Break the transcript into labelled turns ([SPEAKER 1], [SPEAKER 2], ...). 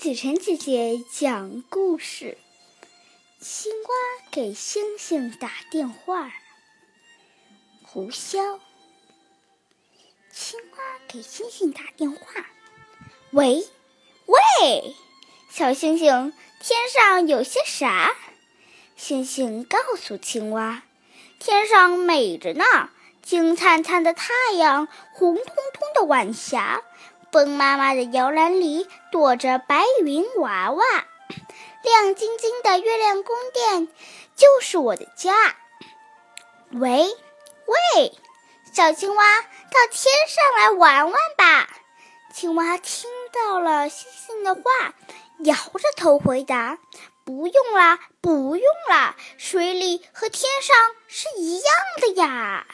[SPEAKER 1] 子晨姐姐讲故事：青蛙给星星打电话。胡萧，青蛙给星星打电话。喂，喂，小星星，天上有些啥？星星告诉青蛙：天上美着呢，金灿灿的太阳，红彤彤的晚霞。风妈妈的摇篮里躲着白云娃娃，亮晶晶的月亮宫殿就是我的家。喂，喂，小青蛙，到天上来玩玩吧！青蛙听到了星星的话，摇着头回答：“不用啦，不用啦，水里和天上是一样的呀。”